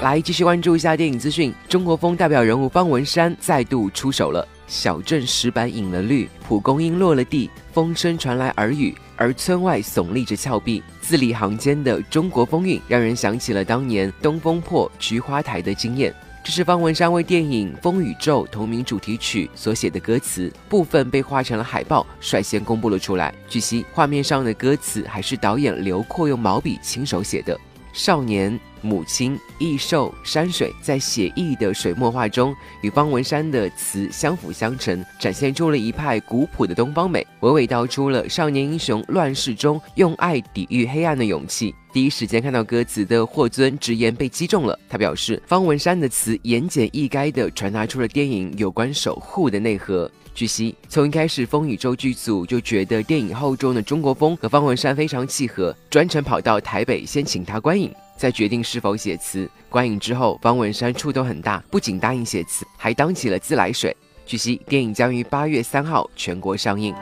来继续关注一下电影资讯，中国风代表人物方文山再度出手了。小镇石板引了绿，蒲公英落了地，风声传来耳语，而村外耸立着峭壁，字里行间的中国风韵，让人想起了当年东风破、菊花台的经验。这是方文山为电影《风雨咒》同名主题曲所写的歌词，部分被画成了海报，率先公布了出来。据悉，画面上的歌词还是导演刘阔用毛笔亲手写的。少年。母亲、异兽、山水，在写意的水墨画中，与方文山的词相辅相成，展现出了一派古朴的东方美，娓娓道出了少年英雄乱世中用爱抵御黑暗的勇气。第一时间看到歌词的霍尊直言被击中了，他表示方文山的词言简意赅地传达出了电影有关守护的内核。据悉，从一开始风雨咒剧组就觉得电影厚重的中国风和方文山非常契合，专程跑到台北先请他观影。在决定是否写词，观影之后，方文山触动很大，不仅答应写词，还当起了自来水。据悉，电影将于八月三号全国上映。